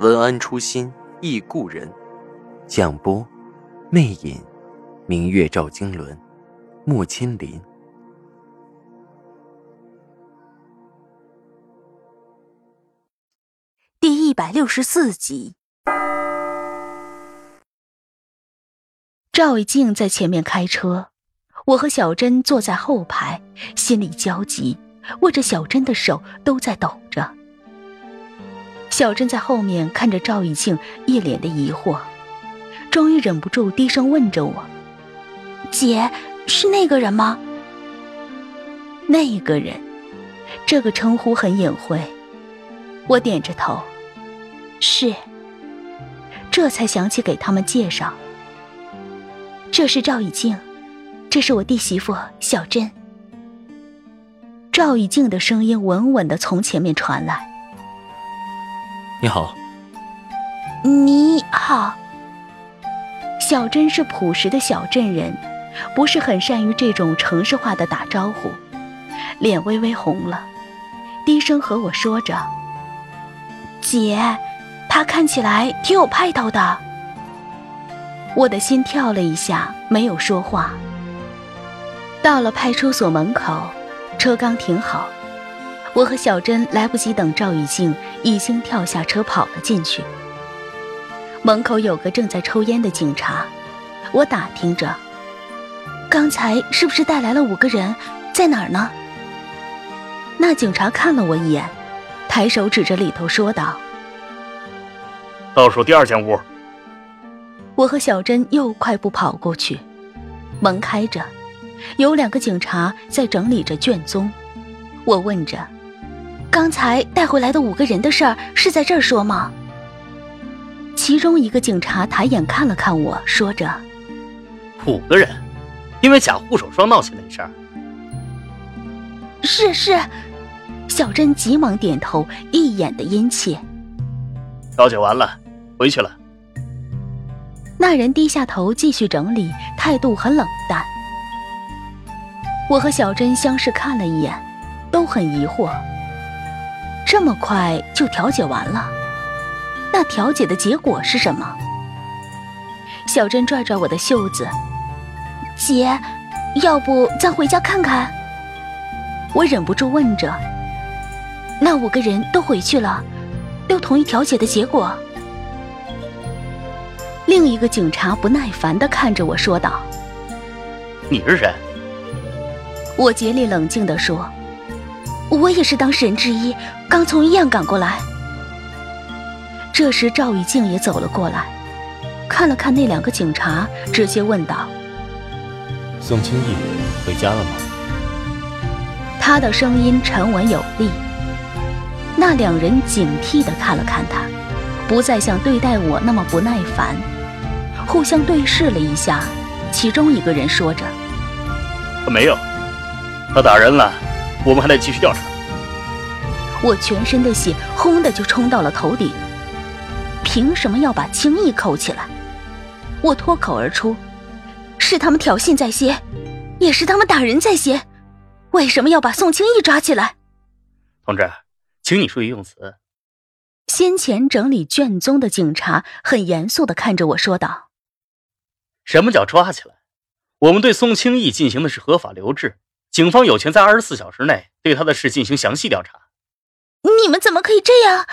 文安初心忆故人，蒋波，魅影，明月照经纶，木千林。第一百六十四集，赵一静在前面开车，我和小珍坐在后排，心里焦急，握着小珍的手都在抖着。小珍在后面看着赵以静，一脸的疑惑，终于忍不住低声问着我：“姐，是那个人吗？”那个人，这个称呼很隐晦。我点着头：“是。”这才想起给他们介绍：“这是赵以静，这是我弟媳妇小珍。”赵以静的声音稳稳的从前面传来。你好，你好。小珍是朴实的小镇人，不是很善于这种城市化的打招呼，脸微微红了，低声和我说着：“姐，他看起来挺有派头的。”我的心跳了一下，没有说话。到了派出所门口，车刚停好。我和小珍来不及等赵雨静，已经跳下车跑了进去。门口有个正在抽烟的警察，我打听着，刚才是不是带来了五个人，在哪儿呢？那警察看了我一眼，抬手指着里头说道：“倒数第二间屋。”我和小珍又快步跑过去，门开着，有两个警察在整理着卷宗。我问着。刚才带回来的五个人的事儿是在这儿说吗？其中一个警察抬眼看了看我，说着：“五个人，因为假护手霜闹起来的事儿。”是是，小珍急忙点头，一眼的殷切。了解完了，回去了。那人低下头继续整理，态度很冷淡。我和小珍相视看了一眼，都很疑惑。这么快就调解完了？那调解的结果是什么？小珍拽拽我的袖子，姐，要不咱回家看看？我忍不住问着。那五个人都回去了，都同意调解的结果。另一个警察不耐烦的看着我说道：“你是谁？”我竭力冷静的说。我也是当事人之一，刚从医院赶过来。这时赵雨静也走了过来，看了看那两个警察，直接问道：“宋清义回家了吗？”他的声音沉稳有力。那两人警惕地看了看他，不再像对待我那么不耐烦，互相对视了一下。其中一个人说着：“他没有，他打人了。”我们还得继续调查。我全身的血轰的就冲到了头顶，凭什么要把青义扣起来？我脱口而出：“是他们挑衅在先，也是他们打人在先，为什么要把宋青义抓起来？”同志，请你注意用词。先前整理卷宗的警察很严肃的看着我说道：“什么叫抓起来？我们对宋青义进行的是合法留置。”警方有权在二十四小时内对他的事进行详细调查。你们怎么可以这样？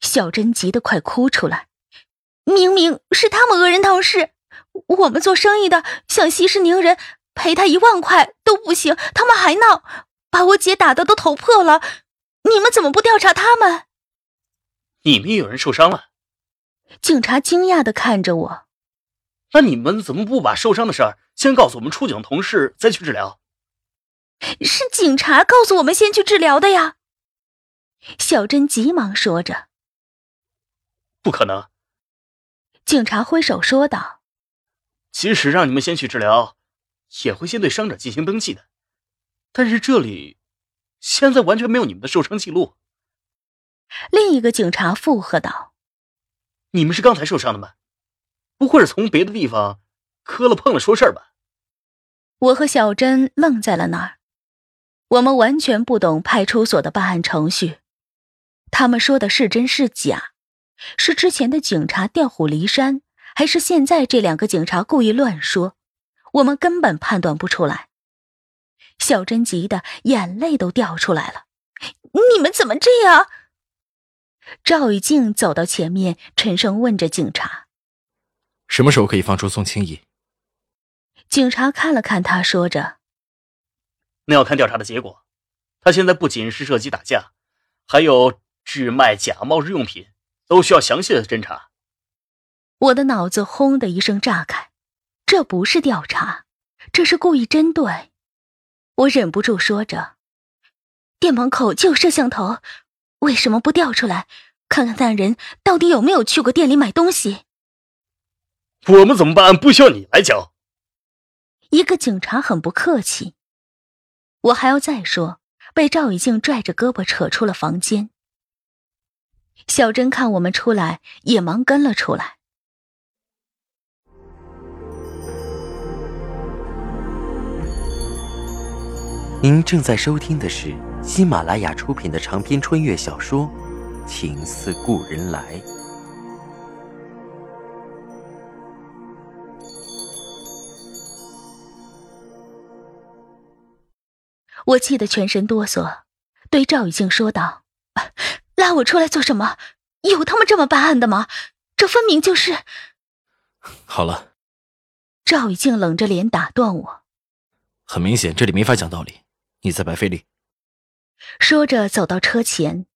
小珍急得快哭出来。明明是他们讹人闹事，我们做生意的想息事宁人，赔他一万块都不行，他们还闹，把我姐打的都头破了。你们怎么不调查他们？你们也有人受伤了？警察惊讶的看着我。那你们怎么不把受伤的事儿先告诉我们出警同事，再去治疗？是警察告诉我们先去治疗的呀。小珍急忙说着：“不可能。警察挥手说道：“即使让你们先去治疗，也会先对伤者进行登记的。但是这里现在完全没有你们的受伤记录。”另一个警察附和道：“你们是刚才受伤的吗？不会是从别的地方磕了碰了说事儿吧？”我和小珍愣在了那儿，我们完全不懂派出所的办案程序，他们说的是真是假？是之前的警察调虎离山，还是现在这两个警察故意乱说？我们根本判断不出来。小珍急得眼泪都掉出来了：“你们怎么这样？”赵雨静走到前面，沉声问着警察：“什么时候可以放出宋清怡？”警察看了看他，说着：“那要看调查的结果。他现在不仅是涉及打架，还有制卖假冒日用品。”都需要详细的侦查。我的脑子轰的一声炸开，这不是调查，这是故意针对。我忍不住说着：“店门口就有摄像头，为什么不调出来，看看那人到底有没有去过店里买东西？”我们怎么办不需要你来教。一个警察很不客气。我还要再说，被赵雨静拽着胳膊扯出了房间。小珍看我们出来，也忙跟了出来。您正在收听的是喜马拉雅出品的长篇穿越小说《情似故人来》。我气得全身哆嗦，对赵雨静说道。拉我出来做什么？有他们这么办案的吗？这分明就是……好了。赵雨静冷着脸打断我。很明显，这里没法讲道理，你在白费力。说着，走到车前。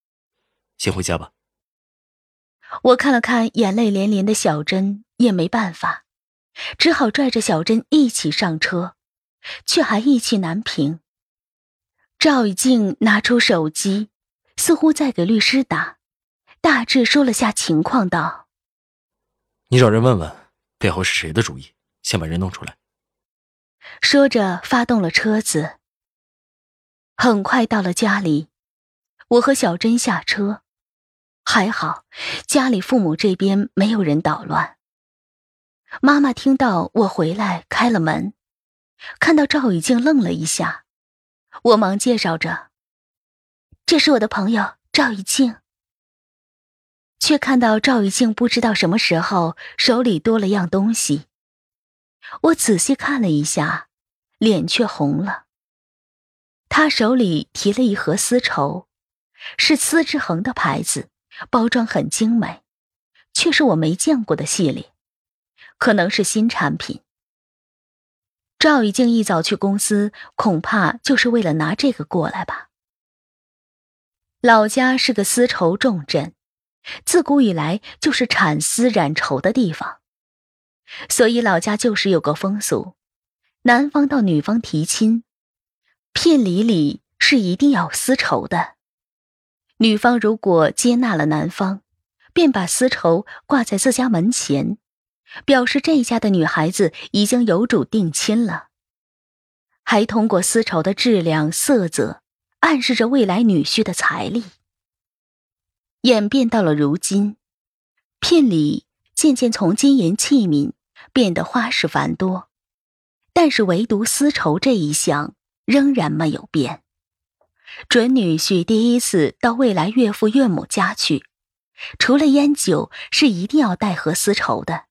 先回家吧。我看了看眼泪连连的小珍，也没办法，只好拽着小珍一起上车，却还意气难平。赵雨静拿出手机。似乎在给律师打，大致说了下情况，道：“你找人问问，背后是谁的主意，先把人弄出来。”说着发动了车子。很快到了家里，我和小珍下车，还好家里父母这边没有人捣乱。妈妈听到我回来，开了门，看到赵雨静愣了一下，我忙介绍着。这是我的朋友赵雨静，却看到赵雨静不知道什么时候手里多了样东西。我仔细看了一下，脸却红了。他手里提了一盒丝绸，是丝之恒的牌子，包装很精美，却是我没见过的系列，可能是新产品。赵雨静一早去公司，恐怕就是为了拿这个过来吧。老家是个丝绸重镇，自古以来就是产丝染绸的地方，所以老家就是有个风俗：男方到女方提亲，聘礼里是一定要丝绸的。女方如果接纳了男方，便把丝绸挂在自家门前，表示这家的女孩子已经有主定亲了，还通过丝绸的质量、色泽。暗示着未来女婿的财力。演变到了如今，聘礼渐渐从金银器皿变得花式繁多，但是唯独丝绸这一项仍然没有变。准女婿第一次到未来岳父岳母家去，除了烟酒，是一定要带盒丝绸的，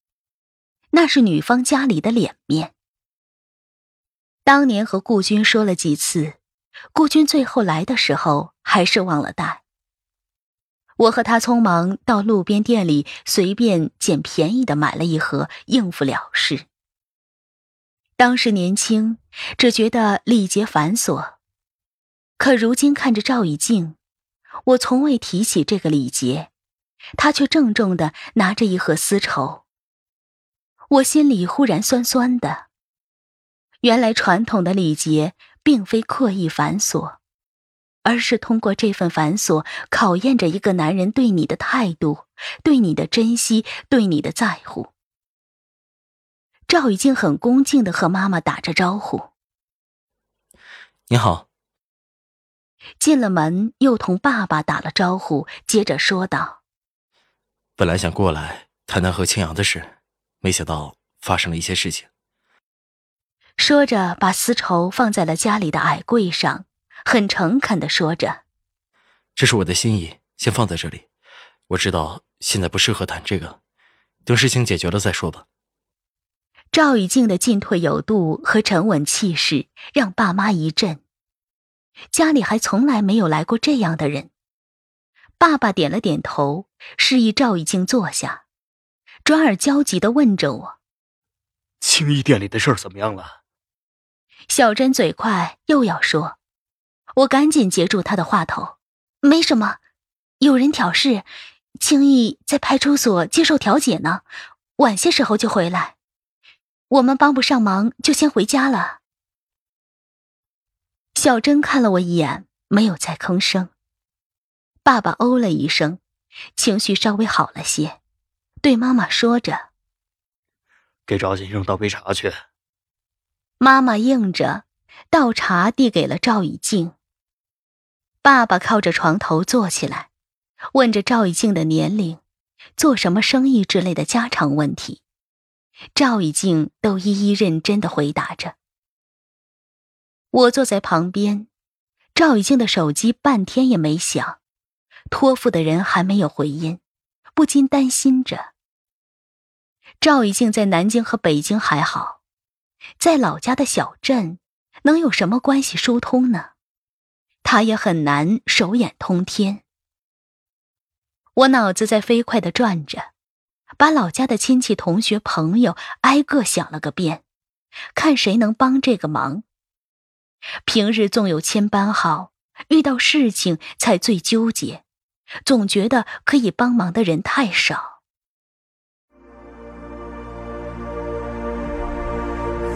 那是女方家里的脸面。当年和顾军说了几次。顾军最后来的时候，还是忘了带。我和他匆忙到路边店里，随便捡便宜的买了一盒，应付了事。当时年轻，只觉得礼节繁琐，可如今看着赵以静，我从未提起这个礼节，他却郑重的拿着一盒丝绸，我心里忽然酸酸的。原来传统的礼节。并非刻意繁琐，而是通过这份繁琐考验着一个男人对你的态度、对你的珍惜、对你的在乎。赵雨静很恭敬的和妈妈打着招呼：“你好。”进了门，又同爸爸打了招呼，接着说道：“本来想过来谈谈和青阳的事，没想到发生了一些事情。”说着，把丝绸放在了家里的矮柜上。很诚恳的说着：“这是我的心意，先放在这里。我知道现在不适合谈这个，等事情解决了再说吧。”赵雨静的进退有度和沉稳气势让爸妈一震，家里还从来没有来过这样的人。爸爸点了点头，示意赵雨静坐下，转而焦急的问着我：“青衣店里的事儿怎么样了？”小珍嘴快，又要说。我赶紧截住她的话头，没什么，有人挑事，青易在派出所接受调解呢，晚些时候就回来，我们帮不上忙，就先回家了。小珍看了我一眼，没有再吭声。爸爸哦了一声，情绪稍微好了些，对妈妈说着：“给赵先生倒杯茶去。”妈妈应着，倒茶递给了赵以静。爸爸靠着床头坐起来，问着赵以静的年龄、做什么生意之类的家常问题。赵以静都一一认真的回答着。我坐在旁边，赵以静的手机半天也没响，托付的人还没有回音，不禁担心着。赵以静在南京和北京还好，在老家的小镇，能有什么关系疏通呢？他也很难手眼通天。我脑子在飞快的转着，把老家的亲戚、同学、朋友挨个想了个遍，看谁能帮这个忙。平日纵有千般好，遇到事情才最纠结，总觉得可以帮忙的人太少。